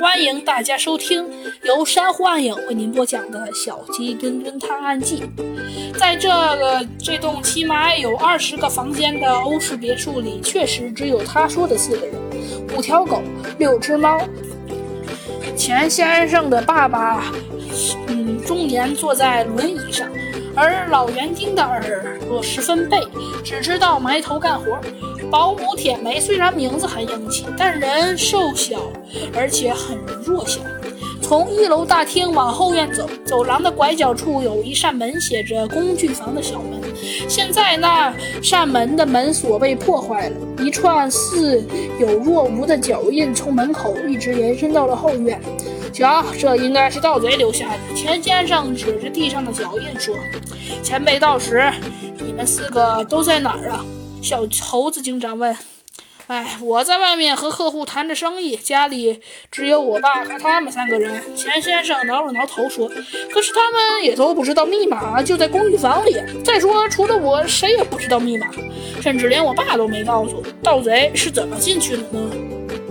欢迎大家收听由珊瑚暗影为您播讲的《小鸡墩墩探案记》。在这个这栋起码有二十个房间的欧式别墅里，确实只有他说的四个人：五条狗，六只猫。钱先生的爸爸，嗯，中年坐在轮椅上，而老园丁的耳朵十分背，只知道埋头干活。保姆铁梅虽然名字很英气，但人瘦小，而且很弱小。从一楼大厅往后院走，走廊的拐角处有一扇门，写着“工具房”的小门。现在那扇门的门锁被破坏了，一串似有若无的脚印从门口一直延伸到了后院。瞧，这应该是盗贼留下的。钱先生指着地上的脚印说：“前辈到时，你们四个都在哪儿啊？”小猴子警长问：“哎，我在外面和客户谈着生意，家里只有我爸和他们三个人。”钱先生挠了挠头说：“可是他们也都不知道密码就在公寓房里。再说，除了我，谁也不知道密码，甚至连我爸都没告诉。盗贼是怎么进去的呢？”